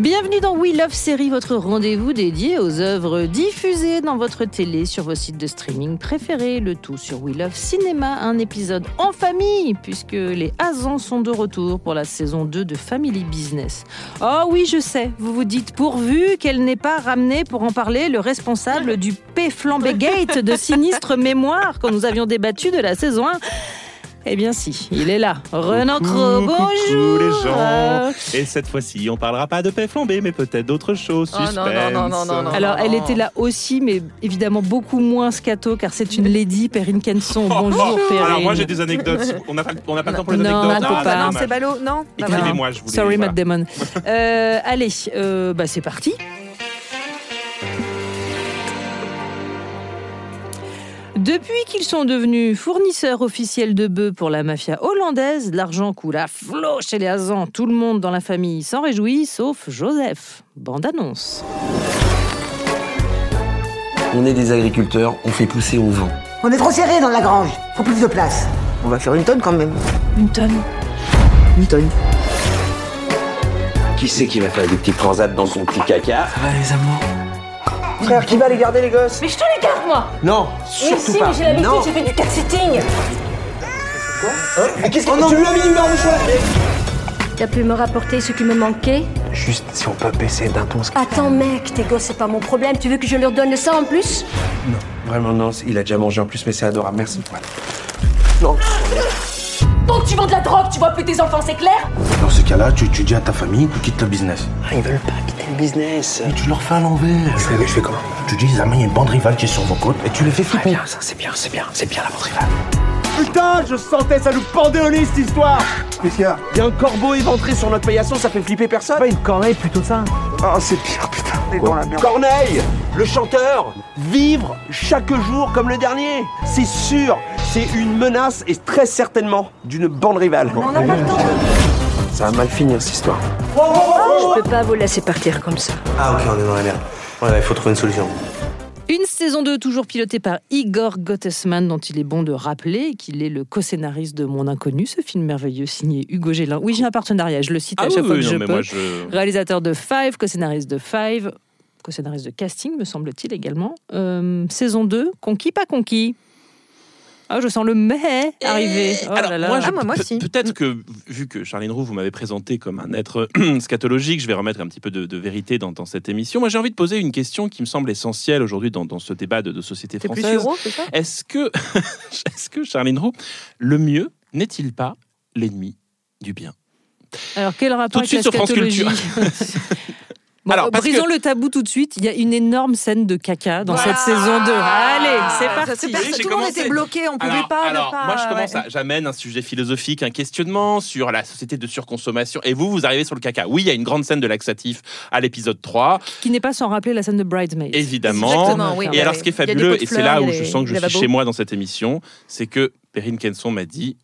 Bienvenue dans We Love Série, votre rendez-vous dédié aux œuvres diffusées dans votre télé sur vos sites de streaming préférés. Le tout sur We Love Cinéma, un épisode en famille, puisque les Hazans sont de retour pour la saison 2 de Family Business. Oh oui, je sais, vous vous dites pourvu qu'elle n'ait pas ramené pour en parler le responsable du P. Flambé Gate de sinistre mémoire quand nous avions débattu de la saison 1. Eh bien si, il est là. Renan Cro, bonjour les gens Et cette fois-ci, on parlera pas de paix flambée, mais peut-être d'autres choses. Oh, non, non, non, non, non, non. Alors, elle était là aussi, mais évidemment beaucoup moins scato, car c'est une lady, Perrine Kenson. Bonjour, Perrine. Alors moi j'ai des anecdotes. On n'a pas, on n'a pas le temps pour les Non, anecdotes. on peut Ah, pas. non, dommage. c'est ballot, non Bah, voilà. Écrivez-moi, je voulais. Sorry, voilà. Matt Damon. Euh, allez, euh, bah, c'est parti. Depuis qu'ils sont devenus fournisseurs officiels de bœufs pour la mafia hollandaise, l'argent coule à flot chez les Hazans. Tout le monde dans la famille s'en réjouit, sauf Joseph. Bande annonce. On est des agriculteurs, on fait pousser au vent. On est trop serré dans la grange. Faut plus de place. On va faire une tonne quand même. Une tonne. Une tonne. Qui c'est qui va faire des petits transats dans son petit caca? Ça va les amours Frère, qui va les garder les gosses? Mais je te les garde, moi Non, Mais surtout si, pas. mais j'ai l'habitude, Non. j'ai fait du cat-sitting Mais qu'est-ce que tu lui as mis une barre de choix T'as pu me rapporter ce qui me manquait? Juste si on peut baisser d'un ton. Attends, mec, tes gosses, c'est pas mon problème. Tu veux que je leur donne ça en plus? Non, vraiment non, il a déjà mangé en plus, mais c'est adorable, merci. Non. Donc tu vends de la drogue, tu vois plus tes enfants, c'est clair? Dans ce cas-là, tu, tu dis à ta famille que quitte le business. Ah, ils veulent pas business. Et tu leur fais à l'envers. Je fais, je fais comment? Tu dis, Zama, il y a une bande rivale qui est sur vos côtes et tu les fais Très flipper. bien, ça c'est bien, c'est bien, c'est bien la vente rivale. Putain, je sentais ça nous pendait au nez cette histoire Qu'est-ce qu'il y a? Il y a un corbeau éventré sur notre paillasson, ça fait flipper personne Pas une corneille plutôt ça. Oh, c'est pire, putain On est dans la merde. Corneille Le chanteur Vivre chaque jour comme le dernier C'est sûr C'est une menace et très certainement d'une bande rivale. On n'a pas le temps. Ça va mal finir cette histoire. Je peux pas vous laisser partir comme ça. Ah ok, on est dans la merde. Ouais, il faut trouver une solution. Une saison 2 toujours pilotée par Igor Gottesman, dont il est bon de rappeler qu'il est le co-scénariste de Mon Inconnu, ce film merveilleux signé Hugo Gélin. Oui, j'ai un partenariat, je le cite Ah à oui, chaque fois que non, je peux. je. Réalisateur de Five, co-scénariste de Five, co-scénariste de casting, me semble-t-il également. Euh, saison 2, conquis, pas conquis. Ah, je sens le mais arriver. Oh Alors, là là. moi, je- Ah, moi, moi peut- aussi. Peut-être que, vu que Charline Roux, vous m'avez présenté comme un être scatologique, je vais remettre un petit peu de, de vérité dans, dans cette émission. Moi, j'ai envie de poser une question qui me semble essentielle aujourd'hui dans, dans ce débat de, de société française. Est-ce que, est-ce que Charline Roux, le mieux n'est-il pas l'ennemi du bien? Alors, quel rapport Tout de suite sur France scatologie? Bon, Alors, brisons que- le tabou tout de suite. Il y a une énorme scène de caca dans Voilà. cette saison 2. Allez, c'est parti. c'est Oui, parce que j'ai tout le monde était bloqué, on pouvait alors, pas. ne alors, pas- moi, je commence ouais. à. J'amène un sujet philosophique, un questionnement sur la société de surconsommation. Et vous, vous arrivez sur le caca. Oui, il y a une grande scène de laxatif à l'épisode 3, Qui n'est pas sans rappeler la scène de Bridesmaids. évidemment. Exactement, oui. Et alors, ce qui est fabuleux, et c'est là où je sens que je suis chez moi dans cette émission, c'est que Perrine Kenson m'a dit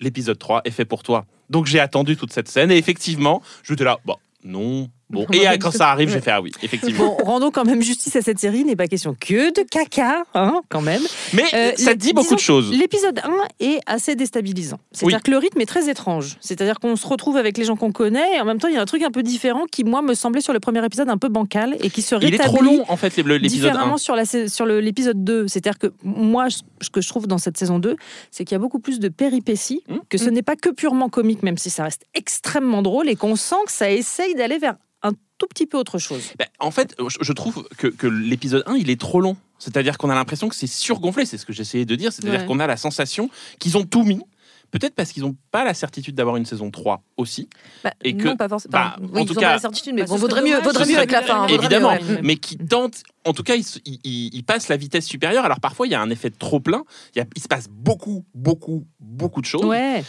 l'épisode 3 est fait pour toi. Donc j'ai attendu toute cette scène et effectivement, je te là, bon, non, bon. Et quand ça arrive, j'ai fait ah oui, effectivement. Bon, rendons quand même justice à cette série. Il n'est pas question que de caca, hein, quand même. Mais Euh, ça dit beaucoup disons de choses. L'épisode 1 est assez déstabilisant. C'est-à-dire Oui. que le rythme est très étrange. C'est-à-dire qu'on se retrouve avec les gens qu'on connaît et en même temps, il y a un truc un peu différent qui, moi, me semblait sur le premier épisode un peu bancal et qui se Il est rétablit trop long en fait l'épisode 1. différemment sur sais- sur l'épisode 2. C'est-à-dire que moi, ce que je trouve dans cette saison 2, c'est qu'il y a beaucoup plus de péripéties, Mmh, que ce n'est pas que purement comique, même si ça reste extrêmement drôle et qu'on sent que ça essaye d'aller vers tout petit peu autre chose. Ben, en fait, je, trouve que, que l'épisode 1, il est trop long. C'est-à-dire qu'on a l'impression que c'est surgonflé, c'est ce que j'essayais de dire. C'est-à-dire Ouais. qu'on a la sensation qu'ils ont tout mis. peut-être parce qu'ils n'ont pas la certitude d'avoir une saison 3 aussi. Bah, Et que- non, pas forcément. bah, en tout ils cas- pas la certitude, mais Bah, bon, vaudrait mieux, vaudrait mieux avec la fin. hein, Évidemment, mieux, ouais. mais qui tentent, en tout cas, ils, se- ils- ils- ils passent la vitesse supérieure. Alors parfois, il y a un effet de trop plein. Il, y a- il se passe beaucoup, beaucoup, beaucoup de choses. Ouais.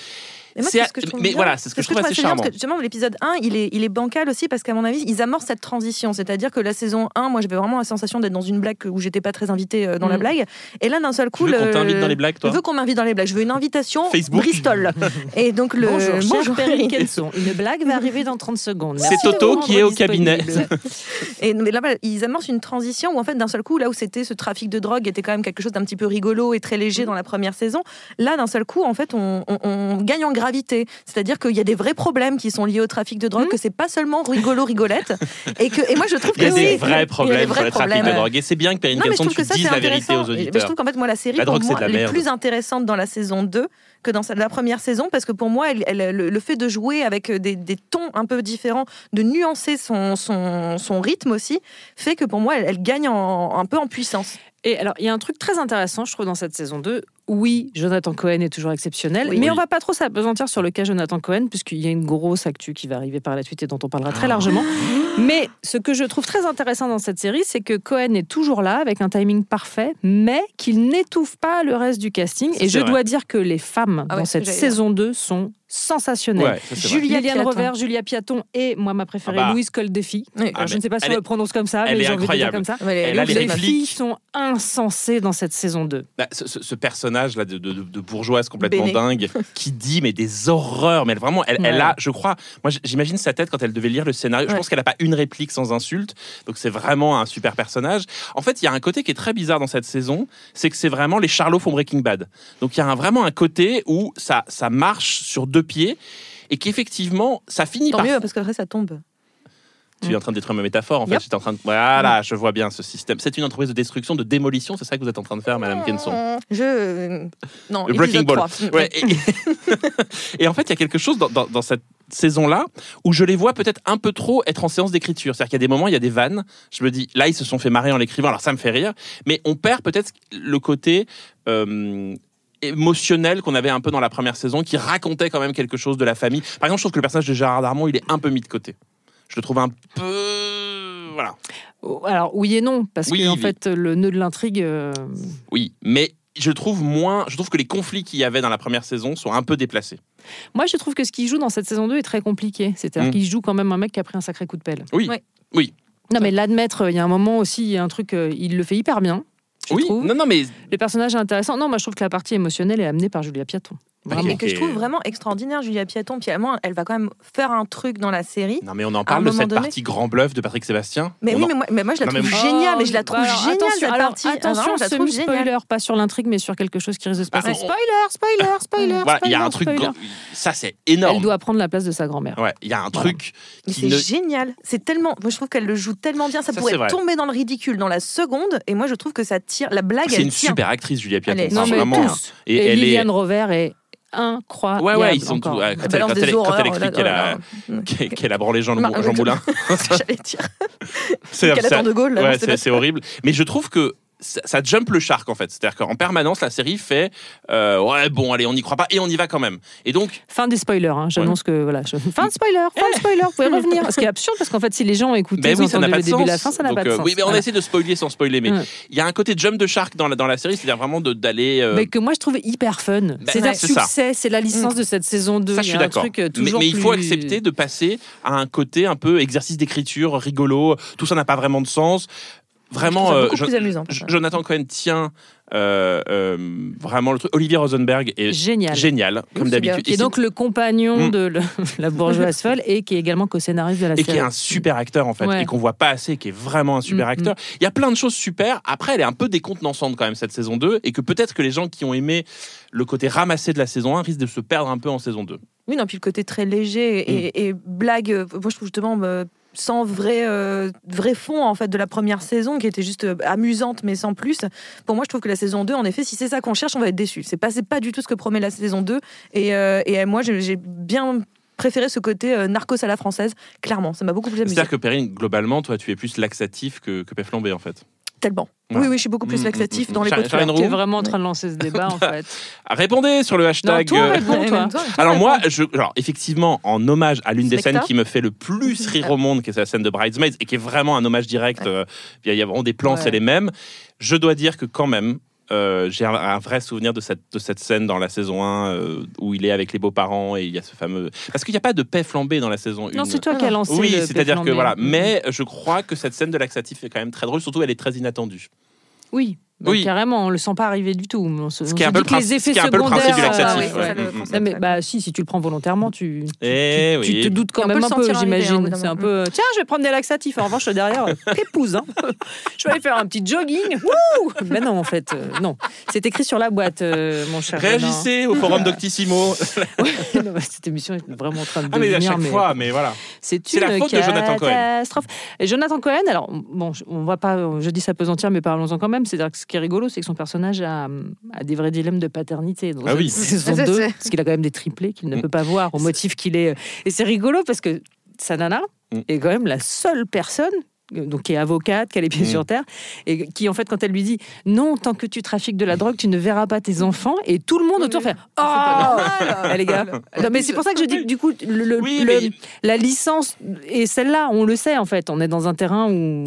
Et moi, C'est- ce que je trouve mais bien. voilà, c'est ce que je trouve assez charmant. Parce que justement, l'épisode 1, il est, il est bancal aussi parce qu'à mon avis, ils amorcent cette transition. C'est-à-dire que la saison 1, moi, j'avais vraiment la sensation d'être dans une blague où j'étais pas très invitée euh, dans la Mm. blague. Et là, d'un seul Tu coup, veux qu'on t'invite dans les blagues, toi Je veux qu'on m'invite dans les blagues. Je veux une invitation Facebook. Bristol. Et donc le Bonjour, Perrine Kenson. Une blague va arriver dans 30 secondes. C'est Toto qui est au cabinet. Et mais là, ils amorcent une transition où en fait, d'un seul coup, là où c'était ce trafic de drogue était quand même quelque chose d'un petit peu rigolo et très léger dans la première saison, là, d'un seul coup, en fait, on, on- on gagne en gravité. C'est-à-dire qu'il y a des vrais problèmes qui sont liés au trafic de drogue, que c'est pas seulement rigolo, rigolette. et, que, et moi, je trouve Il y a que des oui, vrais il y a des problèmes vrais sur le trafic de problèmes. drogue. Et c'est bien que Perrine Non, mais je Kenson, trouve tu que ça, dises la vérité intéressant. aux Et- Mais je auditeurs. trouve qu'en fait, moi, la série, La drogue, pour c'est moi, de la elle est merde. plus intéressante dans la saison 2 que dans la première saison, parce que pour moi, elle- elle- le, le fait de jouer avec des, des tons un peu différents, de nuancer son, son, son rythme aussi, fait que pour moi, elle, elle gagne en- un peu en puissance. Et alors, il y a un truc très intéressant, je trouve, dans cette saison 2. Oui, Jonathan Cohen est toujours exceptionnel, Oui. mais Oui. on va pas trop s'apesantir sur le cas Jonathan Cohen, puisqu'il y a une grosse actu qui va arriver par la suite et dont on parlera très largement. Mais ce que je trouve très intéressant dans cette série, c'est que Cohen est toujours là, avec un timing parfait, mais qu'il n'étouffe pas le reste du casting. Et je vrai. dois dire que les femmes Ah dans cette saison 2 sont sensationnelles. Ouais, ça, c'est vrai. Julia Liliane Piaton. Julia Piaton et moi ma préférée, Ah bah. Louise Coldefi. Oui. Ah, je ne sais pas si on le prononce comme ça, elle mais j'ai envie de dire comme ça. Ouais, Elle les filles sont insensées dans cette saison 2. Bah, ce, ce- ce personnage là de, de- de bourgeoise complètement Béné. dingue qui dit mais des horreurs mais elle, vraiment elle, elle Ouais. a je crois moi j'imagine sa tête quand elle devait lire le scénario je pense qu'elle a pas une réplique sans insulte donc c'est vraiment un super personnage en fait il y a un côté qui est très bizarre dans cette saison c'est que c'est vraiment les Charlots font Breaking Bad donc il y a un- vraiment un côté où ça ça marche sur deux pieds et qu'effectivement ça finit Tant par mieux, parce qu'après, ça tombe. tu es en train de détruire ma métaphore en fait j'étais en train de voilà je vois bien ce système c'est une entreprise de destruction de démolition c'est ça que vous êtes en train de faire madame Kenson? Je. Non, Le Breaking Ball. 3. Ouais, et, et en fait, il y a quelque chose dans, dans- dans cette saison-là où je les vois peut-être un peu trop être en séance d'écriture. C'est-à-dire qu'il y a des moments, il y a des vannes. Je me dis, là, ils se sont fait marrer en l'écrivant, alors ça me fait rire. Mais on perd peut-être le côté. euh, émotionnel qu'on avait un peu dans la première saison qui racontait quand même quelque chose de la famille par exemple je trouve que le personnage de Gérard Darmon il est un peu mis de côté je le trouve un peu voilà Oh, Alors oui et non, parce Oui, que en fait le nœud de l'intrigue. euh, oui mais je trouve moins je trouve que les conflits qu'il y avait dans la première saison sont un peu déplacés Moi je trouve que ce qu'il joue dans cette saison 2 est très compliqué. C'est-à-dire Mm. qu'il joue quand même un mec qui a pris un sacré coup de pelle. oui Ouais. oui Non mais l'admettre, il y a un moment aussi, il y a un truc, euh, il le fait hyper bien. Je oui trouve. non non mais Le personnage est intéressant. Non, moi je trouve que la partie émotionnelle est amenée par Julia Piaton. Vraiment. Et que je trouve vraiment extraordinaire, Julia Piaton. Puis à moi, elle va quand même faire un truc dans la série. Non, mais on en parle de moment cette donné- partie grand bluff de Patrick Sébastien. Mais On oui, en- mais moi, mais moi, je la Non, trouve géniale. Mais je la trouve Bah, alors, géniale attention, cette alors, partie. Ah, attention, vraiment, je la trouve semi-spoiler, géniale. pas sur l'intrigue, mais sur quelque chose qui risque de se Bah, passer. on- Spoiler, spoiler, spoiler. Voilà, il y a un spoiler, truc. spoiler. grand- Ça, c'est Elle énorme. doit prendre la place de sa grand-mère. Ouais, il y a un truc Mais qui c'est ne. génial. C'est tellement. Moi, je trouve qu'elle le joue tellement bien. Ça, Ça, pourrait tomber dans le ridicule dans la seconde. Et moi, je trouve que ça tire. La blague, C'est elle une super actrice, Julia Piaton. Elle vraiment. Et, elle Liliane. Rover est incroyable. Ouais, ouais, ils sont tous. ouais, quand, Elle quand quand explique là qu'elle a, qu'elle- qu'elle a branlé Jean, Mar- Jean Moulin. J'allais dire. C'est de Gaulle. Ouais, c'est horrible. Mais je trouve que ça, ça jump le shark en fait. C'est-à-dire qu'en permanence, la série fait euh, ouais, bon, allez, on n'y croit pas et on y va quand même. Et donc, Fin des spoilers. Hein. J'annonce que voilà. je- Fin de spoiler. Fin de spoiler. Vous pouvez revenir. Ce qui est absurde parce qu'en fait, si les gens ont écouté, ben oui, ça n'a entendu pas le début sens. la fin, ça n'a pas de euh, sens. Oui, mais on Voilà. essaie de spoiler sans spoiler. Mais il Ouais. y a un côté jump de shark dans la, dans la série, c'est-à-dire vraiment de- d'aller. euh, Mais que moi je trouve hyper fun. c'est un ouais, c'est ça. succès, c'est la licence de cette saison 2. Ça, je suis un d'accord. truc, Mais, mais il faut plus- accepter de passer à un côté un peu exercice d'écriture, rigolo. Tout ça n'a pas vraiment de sens. Vraiment, Je trouve ça euh, plus amusant. Jonathan Cohen tient euh, euh, vraiment le truc. Olivier Rosenberg est Génial. génial, comme d'habitude. Qui est Et donc le compagnon Mm. de le- la bourgeoise folle et qui est également co-scénariste de la et qui série. est un super acteur en fait Ouais. et qu'on voit pas assez qui est vraiment un super Mm, acteur il y a plein de choses super après elle est un peu décontenançante quand même cette saison 2 et que peut-être que les gens qui ont aimé le côté ramassé de la saison 1 risquent de se perdre un peu en saison 2 Oui, non, puis le côté très léger et, et blague, moi je trouve justement sans vrai, euh, vrai fond en fait de la première saison qui était juste euh, amusante mais sans plus. Pour moi, je trouve que la saison 2, en effet, si c'est ça qu'on cherche, on va être déçu. C'est pas, pas du tout ce que promet la saison 2. Et, euh, et moi, j'ai bien préféré ce côté euh, narcos à la française, clairement. Ça m'a beaucoup plus amusé. c'est-à-dire que Perrine globalement toi tu es plus laxatif que, que Pef Lambé en fait Tellement. Oui, oui, je suis beaucoup plus Mm, laxatif mm, dans les Char-. Roux Tu es vraiment en train de lancer ce débat en fait. Répondez sur le Non, hashtag. toi, euh, réponds, toi. Alors moi, je, alors effectivement, en hommage à l'une des scènes qui me fait le plus rire au monde, qui est la scène de Bridesmaids, et qui est vraiment un hommage direct, euh, il y a- il y a vraiment des plans, Ouais. c'est les mêmes. Je dois dire que quand même, euh, j'ai un, un vrai souvenir de cette, de cette scène dans la saison 1 euh, où il est avec les beaux-parents et il y a ce fameux... Parce qu'il n'y a pas de paix flambée dans la saison 1. Non, c'est toi qui as lancé Oui, c'est-à-dire que voilà. Mm. Mais je crois que cette scène de laxatif est quand même très drôle, surtout elle est très inattendue. Oui, Oui. carrément, on le sent pas arriver du tout. On se, Ce on qui est un peu le les principe- ce effets qui est un peu le principe du laxatif. Ah ouais. ça, Mm, mm. Non, mais bah si, si tu le prends volontairement, tu, Eh tu, oui. te doutes quand même un peu, hein, j'imagine. d'un C'est un peu. Tiens, je vais prendre des laxatifs. En revanche, derrière, euh, épouse. Hein. Je vais aller faire un petit jogging. Mais non, en fait, euh, non. C'est écrit sur la boîte, euh, mon cher. Réagissez au forum d'Octissimo. Non, Cette émission est vraiment en train de Ah mais à chaque mais- fois, mais voilà. C'est une la faute de Jonathan Cohen. catastrophe. Et Jonathan Cohen, alors bon, on va pas, je dis s'apesantir, mais parlons-en quand même. C'est-à-dire que ce qui est rigolo, c'est que son personnage a, a des vrais dilemmes de paternité. Dans Ah oui. saison C'est- 2, c'est- parce qu'il a quand même des triplés qu'il ne Mm. peut pas voir au motif qu'il est. Et c'est rigolo parce que sa nana Mm. est quand même la seule personne. Euh, Donc, qui est avocate, qui a les pieds Mm. sur terre, et qui, en fait, quand elle lui dit non, tant que tu trafiques de la drogue, tu ne verras pas tes enfants, et tout le monde autour fait Oh Eh, les gars. Non, mais c'est pour ça que je dis que du coup, le, le- Oui, le- mais la licence et celle-là, on le sait en fait. On est dans un terrain où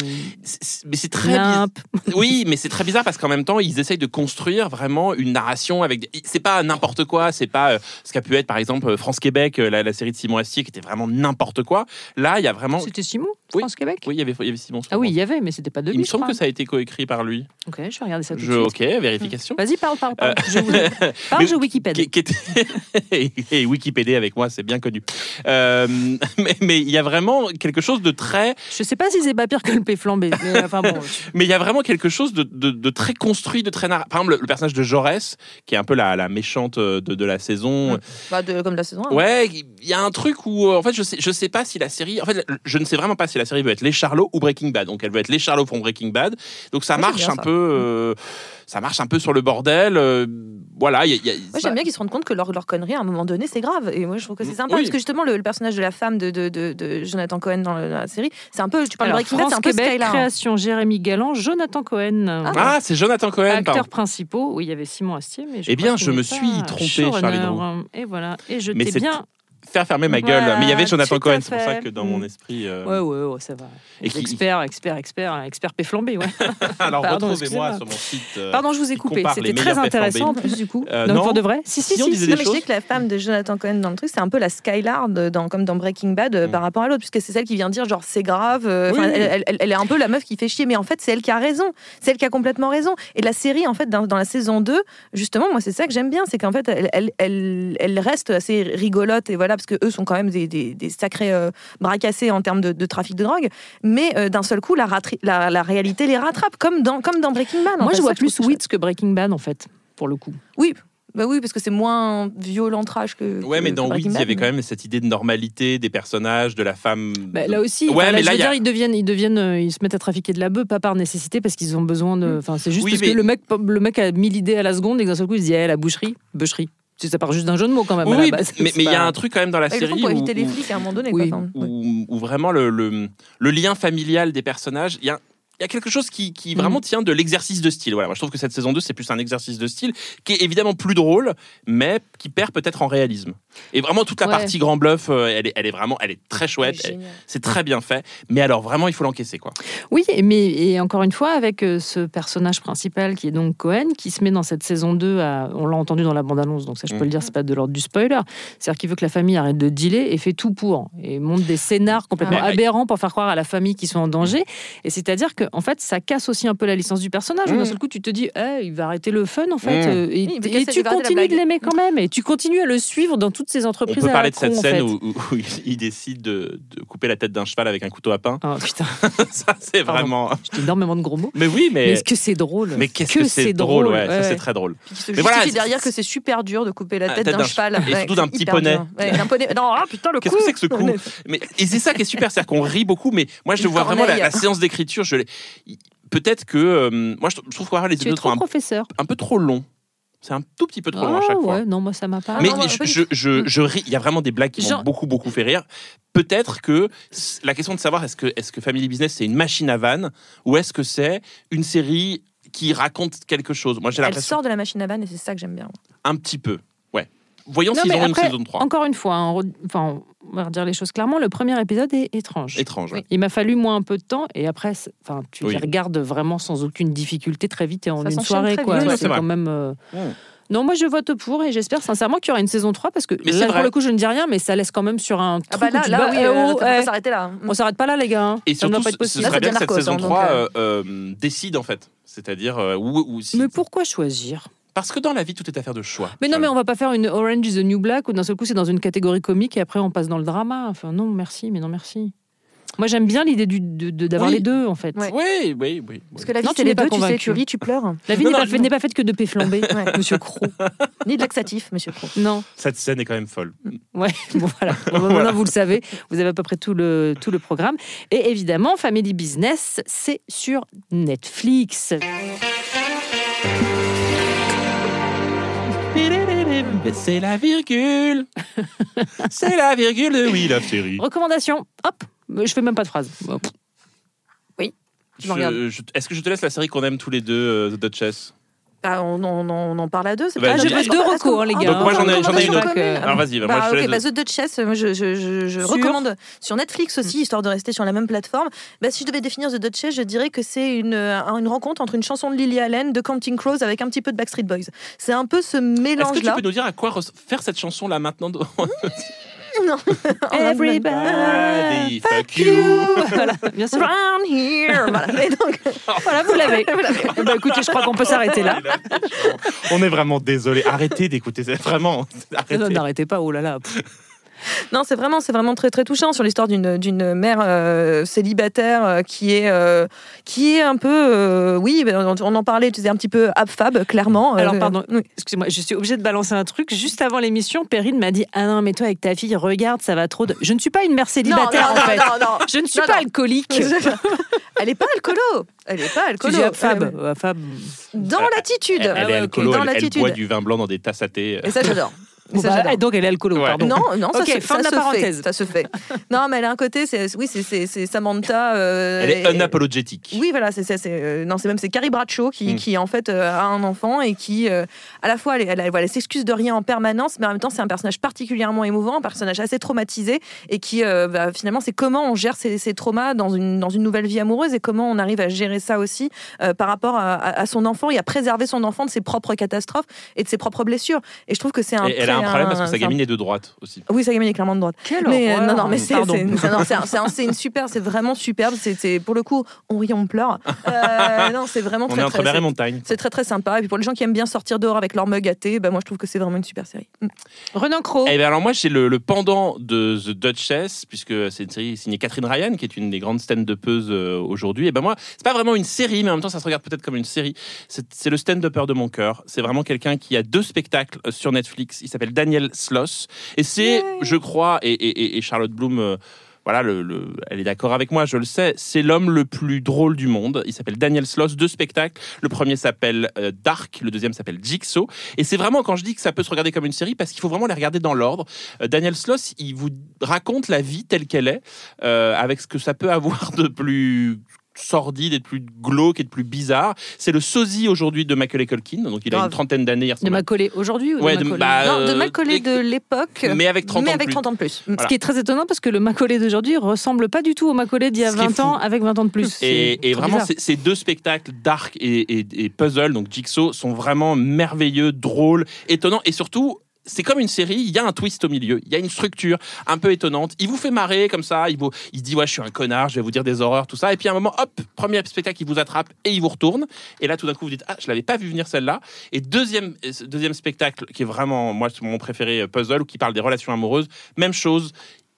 mais c'est très bizarre. Oui, mais c'est très bizarre parce qu'en même temps, ils essayent de construire vraiment une narration avec. C'est pas n'importe quoi. C'est pas euh, ce qu'a pu être, par exemple, France Québec, euh, la, la série de Simon Astier, qui était vraiment n'importe quoi. Là, il y a vraiment. C'était Simon, Oui. France Québec. Oui, il y avait, y avait Simon. Ah oui, il y avait, mais c'était pas de lui. Il me semble que ça a été coécrit par lui. Ok, je vais regarder ça tout Je, de ok, vérification. Vas-y, parle, parle, parle. Euh, Je vous... Parle, je Wikipédia. et, Wikipédia avec moi, c'est bien connu. Euh, mais il y a vraiment quelque chose de très, Je sais pas si c'est pas pire que le P flambé, mais enfin bon. mais il y a vraiment quelque chose de, de- de très construit, de très narra- Par exemple, le, le personnage de Jaurès, qui est un peu la, la méchante de, de la saison. Bah, de- comme la saison 1. Ouais, il y a un truc où, euh, en fait, je sais, je sais pas si la série, en fait, je ne sais vraiment pas si la série veut être les Charlots ou Breaking Bad. Donc, elle veut être les Charlots font Breaking Bad. Donc, ça j'aime marche bien un ça. peu, euh, ça marche un peu sur le bordel. euh, voilà, il y a- il y a- Moi, ça- j'aime bien qu'ils se rendent compte que leur, leur connerie, à un moment donné, c'est grave. Et moi, je trouve que c'est sympa. Oui. Parce que justement, le, le personnage de la femme de, de, de, de Jonathan Cohen dans la, la série, c'est un peu. Tu parles Alors, de Breaking Bad, c'est un peu Québec, Skylar. création Jérémy Galland, Jonathan Cohen. Ah, c'est Jonathan Cohen. Acteurs pardon. principaux, oui, il y avait Simon Astier, mais je Eh bien, je me suis trompé, Roux. Et voilà, et je Mais t'ai c'est bien. Faire fermer ma Voilà, gueule. Mais il y avait Jonathan Cohen, c'est pour ça que dans mon Mm. esprit. euh, Ouais, ouais, ouais, ça va. Et qui- Expert, expert, expert, expert P flambé, ouais. Alors, Pardon, retrouvez-moi sur mon site. euh, Pardon, je vous ai coupé. C'était très intéressant en plus du coup. Euh, non, non. pour de vrai Si, si, Si, si. disait Non, mais je dis que la femme de Jonathan Cohen dans le truc, c'est un peu la Skylar dans, comme dans Breaking Bad euh, Mm. par rapport à l'autre, puisque c'est celle qui vient dire genre c'est grave. euh, Oui, elle, elle- elle- est un peu la meuf qui fait chier, mais en fait c'est elle qui a raison, c'est elle qui a complètement raison. Et la série en fait dans, dans la saison 2, justement, moi c'est ça que j'aime bien, c'est qu'en fait elle, elle reste assez rigolote et voilà parce que eux sont quand même des, des, des sacrés euh, bras cassés en termes de, de trafic de drogue, mais euh, d'un seul coup la, ratri- la, la réalité les rattrape comme dans comme dans Breaking Bad. Moi, je vois Ça, plus Wits que Breaking Bad en fait, pour le coup. Oui, bah oui, parce que c'est moins violent trash que. Ouais, que- mais que dans Weeds, Breaking il y Bad, avait quand même cette idée de normalité des personnages, de la femme. Bah, là aussi, Ouais, enfin, là, mais je là, veux il y a- dire, ils deviennent, ils deviennent, euh, ils se mettent à trafiquer de la bœuf, pas par nécessité, parce qu'ils ont besoin de. Enfin, c'est juste Oui, parce mais- que le mec, le mec a mis l'idée à la seconde et d'un seul coup, il se dit, eh, la boucherie, bûcherie. Ça part juste d'un jeu de mots quand même. à la Oui, base. mais il y a un truc quand même dans la Bah, série pour où, éviter les où- flics à un moment donné. Oui. Quoi. Enfin, ouais. où- où vraiment le, le, le lien familial des personnages, il y a, il y a quelque chose qui, qui Mm. vraiment tient de l'exercice de style. Voilà, moi, je trouve que cette saison 2, c'est plus un exercice de style qui est évidemment plus drôle, mais qui perd peut-être en réalisme. Et vraiment, toute la Ouais. partie grand bluff, euh, elle, est, elle est vraiment elle est très chouette. C'est très bien fait. Mais alors, vraiment, il faut l'encaisser. quoi. Oui, mais et encore une fois, avec euh, ce personnage principal qui est donc Cohen, qui se met dans cette saison 2, à, on l'a entendu dans la bande-annonce, donc ça je peux Mm. le dire, c'est pas de l'ordre du spoiler. C'est-à-dire qu'il veut que la famille arrête de dealer et fait tout pour. Et monte des scénars complètement Ah. Aberrants pour faire croire à la famille qu'ils sont en danger. Et c'est-à-dire que, en fait, ça casse aussi un peu la licence du personnage. Mm. D'un seul coup, tu te dis, Eh, il va arrêter le fun, en fait. Mm. euh, Et, Oui, tu continues de l'aimer quand même. Et tu continues à le suivre dans toutes ces On entreprises peut à parler de cette con, en scène fait. où, où- où il- décide de, de couper la tête d'un cheval avec un couteau à pain. Oh, putain, Ça, c'est vraiment. j'ai énormément de gros mots. Mais oui, Mais mais. est-ce que c'est drôle Mais qu'est-ce que, c'est drôle, ouais, ça c'est très drôle. Puis se Mais voilà, c'est- derrière que c'est super dur de couper la Ah, tête d'un cheval. Et surtout d'un c'est petit poney. Non, ah, putain, le Qu'est-ce coup que c'est que ce coup mais, Et c'est ça qui est super, c'est-à-dire qu'on rit beaucoup, mais moi je vois vraiment la, séance d'écriture. Je l'ai- peut-être que euh, moi je trouve que les Tu es épisodes sont un, professeur. un peu trop longs. C'est un tout petit peu trop long Ah à chaque fois. ouais, non, moi ça m'a pas. Mais non, moi, je, je, je, je ris. Il y a vraiment des blagues qui m'ont Genre- beaucoup, beaucoup fait rire. Peut-être que la question de savoir est-ce que, est que Family Business c'est une machine à vannes ou est-ce que c'est une série qui raconte quelque chose? Moi j'ai Elle sort de la machine à vanne et c'est ça que j'aime bien. un petit peu. Ouais. Voyons s'ils auront après, une saison 3. Encore une fois, hein, enfin, on va redire les choses clairement. Le premier épisode est étrange. Étrange. ouais. Il m'a fallu moi un peu de temps et après, enfin, tu Oui. les regardes vraiment sans aucune difficulté très vite et en Ça une soirée, quoi. ouais. c'est quand même. euh. Non, moi je vote pour et j'espère sincèrement qu'il y aura une saison 3 parce que Mais là, pour le coup, je ne dis rien, mais ça laisse quand même sur un. Ah truc bah où là, tu là oui, euh, oh, eh, s'arrêter là. on s'arrête pas là, les gars. hein. Et ça surtout, pas être ce possible. Là, ça serait bien que cette saison hein, 3 donc, euh, euh, décide en fait. C'est-à-dire euh, où, où si- Mais pourquoi choisir? Parce que dans la vie, tout est affaire de choix. Mais non, mais on va pas faire une Orange is the New Black où d'un seul coup c'est dans une catégorie comique et après on passe dans le drama. Enfin, non, merci, mais non, merci. Moi j'aime bien l'idée de- de- d'avoir Oui. les deux en fait. Oui, oui, oui. Parce que la vie, c'est les pas deux, tu sais, tu ris, tu pleures. La vie n'est pas, fait- faite que de paix flambés, Ouais. monsieur Croc. Ni de laxatif, monsieur Pro. Non. Cette scène est quand même folle. Ouais, bon voilà. Bon, bah, Maintenant vous le savez, vous avez à peu près tout le, tout le programme. Et évidemment, Family Business, c'est sur Netflix. C'est la virgule. c'est la virgule de Oui Love Série. Recommandation, hop, je fais même pas de phrase. Je- je- Est-ce que je te laisse la série qu'on aime tous les deux, euh, The Duchess? Bah, on, on- on- on en parle à deux. c'est Bah, pas- je est-ce veux qu'on- deux hein, les ah, gars. Donc moi, j'en ai- j'en ai une autre. Alors vas-y, bah, moi, Bah, je te ok, laisse- bah, The Duchess, moi, je, je, je, je Sur recommande sur Netflix aussi, histoire de rester sur la même plateforme. Bah, si je devais définir The Duchess, je dirais que c'est une, euh, une rencontre entre une chanson de Lily Allen, de Counting Crows, avec un petit peu de Backstreet Boys. C'est un peu ce Est-ce que tu mélange-là. peux nous dire à quoi faire cette chanson là maintenant de- Non. Everybody, fuck you. voilà, bien sûr. Round here. Voilà. Et donc, Voilà, vous l'avez. Eh ben, écoutez, je crois qu'on peut s'arrêter là. On est vraiment désolé. Arrêtez d'écouter. ça. Vraiment. Arrêtez. Non, N'arrêtez pas, oh là là. Non, c'est vraiment, c'est vraiment très très touchant sur l'histoire d'une d'une mère euh, célibataire euh, qui est euh, qui est un peu, euh, oui, ben, on, on en parlait, tu sais un petit peu abfab, clairement. Alors, Euh, pardon, oui. excusez-moi, je suis obligée de balancer un truc. Juste avant l'émission, Perrine m'a dit Ah non, mais toi, avec ta fille, regarde, ça va trop. de- Je ne suis pas une mère célibataire, non, en fait. non, non, non. Je ne suis Non, pas non. alcoolique. Elle est pas alcoolo. Elle est pas Tu alcoolo. dis à Fab. Elle- à Fab. Dans l'attitude. Elle, elle est Ah alcoolo, Dans elle- elle, boit du vin blanc dans des tasses à thé. Et ça, j'adore. Bon, ça, bah, donc, elle est alcoolo, Ouais. pardon. Non, non, ça, Ok, se, fin ça de la se parenthèse. fait. Ça se fait. Non, mais elle a un côté, c'est, oui, c'est, c'est, c'est Samantha. euh, Elle est unapologétique. Oui, voilà, c'est, c'est, c'est, euh, non, c'est même c'est Carrie Bradshaw qui, Mm. qui en fait euh, a un enfant et qui, euh, à la fois, elle, elle, voilà, elle s'excuse de rien en permanence, mais en même temps, c'est un personnage particulièrement émouvant, un personnage assez traumatisé et qui, euh, bah, finalement, c'est comment on gère ces, ces traumas dans une, dans une nouvelle vie amoureuse et comment on arrive à gérer ça aussi euh, par rapport à, à- à son enfant et à préserver son enfant de ses propres catastrophes et de ses propres blessures. Et je trouve que c'est un. Un problème parce que sa gamine est de droite aussi. Oui, sa gamine est clairement de droite. Quelle Mais, euh, horreur. non, non, mais c'est c'est- c'est- non, c'est un- c'est un- c'est une super, c'est vraiment superbe. C'est c'est- pour le coup, on rit, on pleure. Euh, non, c'est vraiment On très est entre très. mer et c'est- montagne. C'est très très sympa. Et puis pour les gens qui aiment bien sortir dehors avec leur mug à thé, bah, moi je trouve que c'est vraiment une super série. Mm. Renan Cro. Eh ben alors moi j'ai le, le pendant de The Duchess puisque c'est une série signée Catherine Ryan qui est une des grandes stand-uppeuses euh, aujourd'hui. Et ben moi c'est pas vraiment une série mais en même temps ça se regarde peut-être comme une série. C'est c'est le stand-upper de mon cœur. C'est vraiment quelqu'un qui a deux spectacles sur Netflix. Il s'appelle Daniel Sloss et c'est je crois et, et- et- et Charlotte Bloom. euh, voilà, le, le- elle est d'accord avec moi, je le sais. C'est l'homme le plus drôle du monde. Il s'appelle Daniel Sloss. Deux spectacles. Le premier s'appelle euh, Dark, le deuxième s'appelle Jigsaw. Et c'est vraiment quand je dis que ça peut se regarder comme une série, parce qu'il faut vraiment les regarder dans l'ordre. Euh, Daniel Sloss, il vous raconte la vie telle qu'elle est, euh, avec ce que ça peut avoir de plus sordide et de plus glauque et de plus bizarre. C'est le sosie aujourd'hui de Macaulay Culkin, donc il a une trentaine d'années. De ressemble à- ma collée aujourd'hui ou Ouais, de de- Macaulay bah, non, de euh, collé de l'époque, mais avec 30 mais ans de avec plus. 30 ans de plus. Ce qui est très étonnant parce que le Macaulay d'aujourd'hui ressemble pas du tout au Macaulay d'il y a Ce qui est 20 ans avec 20 ans de plus. Et, vraiment, ces- ces deux spectacles, Dark et, et- et Puzzle, donc Jigsaw, sont vraiment merveilleux, drôles, étonnants et surtout. C'est comme une série, il y a un twist au milieu, il y a une structure un peu étonnante. Il vous fait marrer comme ça, il, vous, il dit ouais je suis un connard, je vais vous dire des horreurs, tout ça. Et puis à un moment, hop, premier spectacle, il vous attrape et il vous retourne. Et là tout d'un coup vous dites ah je l'avais pas vu venir celle-là. Et deuxième deuxième spectacle qui est vraiment moi mon préféré, euh, Puzzle, qui parle des relations amoureuses, même chose.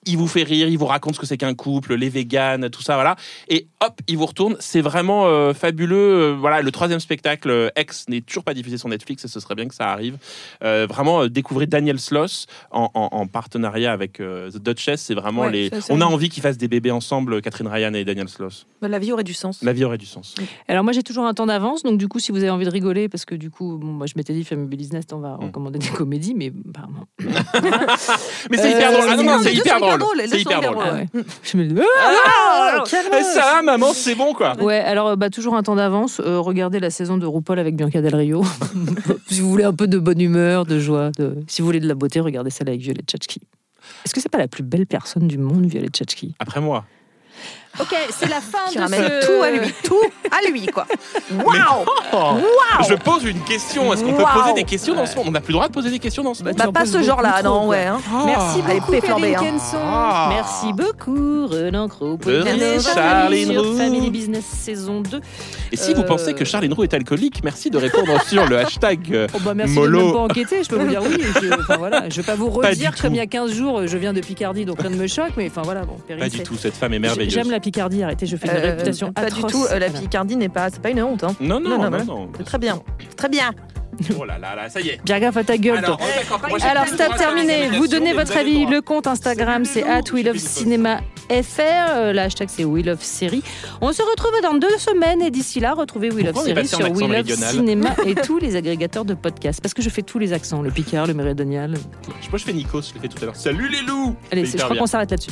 Il vous fait rire, il vous raconte ce que c'est qu'un couple, les véganes, tout ça, voilà. Et hop, il vous retourne. C'est vraiment euh, fabuleux. Euh, voilà, le troisième spectacle, euh, X, n'est toujours pas diffusé sur Netflix et ce serait bien que ça arrive. Euh, vraiment, euh, découvrez Daniel Sloss en, en- en partenariat avec euh, The Duchess. C'est vraiment Ouais, les. ça, On a envie qu'ils fassent des bébés ensemble, Catherine Ryan et Daniel Sloss. Bah, La vie aurait du sens. La vie aurait du sens. Alors moi j'ai toujours un temps d'avance, donc du coup si vous avez envie de rigoler, parce que du coup bon, moi je m'étais dit Family Business, on va recommander des comédies, mais apparemment. Mais c'est Euh, hyper drôle. Ah non, c'est hyper sont hyper drôle. C'est hyper drôle. Je me dis, Ah, calme-toi. ça, maman, c'est bon quoi. Ouais, alors euh, bah, toujours un temps d'avance. Euh, regardez la saison de RuPaul avec Bianca Del Rio. si vous voulez un peu de bonne humeur, de joie, de... si vous voulez de la beauté, regardez celle avec Violette Chachki. Est-ce que c'est pas la plus belle personne du monde, Violette Chachki Après moi. Ok, c'est la fin Qui de ramène ce... tout à lui, tout à lui, quoi. Waouh Oh. Waouh Je pose une question. Est-ce qu'on peut poser des questions dans ce monde? On n'a plus le droit de poser des questions dans ce monde Bah, pas ce genre-là, non, ouais. hein. Merci Allez, beaucoup, hein. Kenson. Ah. Merci beaucoup, Renan Cros. Pouvez De rien, Charline sur Roux. Family Business saison 2. Et si vous Euh, pensez que Charles Roux est alcoolique, merci de répondre sur le hashtag euh, Oh bah merci de Molo. même pas enquêter, je peux vous dire oui. Je, enfin, voilà, je vais pas vous Pas du redire tout. comme il y a 15 jours, je viens de Picardie, donc rien ne me choque, mais enfin voilà, bon, Pas du c'est- tout, cette femme est merveilleuse. J'aime la Picardie, arrêtez, je fais une Euh, réputation pas atroce. du tout. euh, la. Picardie n'est pas, c'est pas une honte. Hein. Non, non, Non, non, non, non. voilà. C'est très bien, C'est très bien. Oh là là là, ça y est. Bien gaffe à ta gueule, Alors, toi. oh, Alors, stop terminé. Vous donnez votre avis. Le compte Instagram, c'est at We Love Cinéma FR. Euh, Le hashtag, c'est We Love Série. On se retrouve dans deux semaines et d'ici là, retrouvez We Love Pourquoi on est Série passé en sur accent We Love méridional Cinéma et tous les agrégateurs de podcasts. Parce que je fais tous les accents, le Picard, le Méridional. Moi, je fais Nikos, je l'ai fait tout à l'heure. Salut les loups Allez, c'est- je hyper crois bien. qu'on s'arrête là-dessus.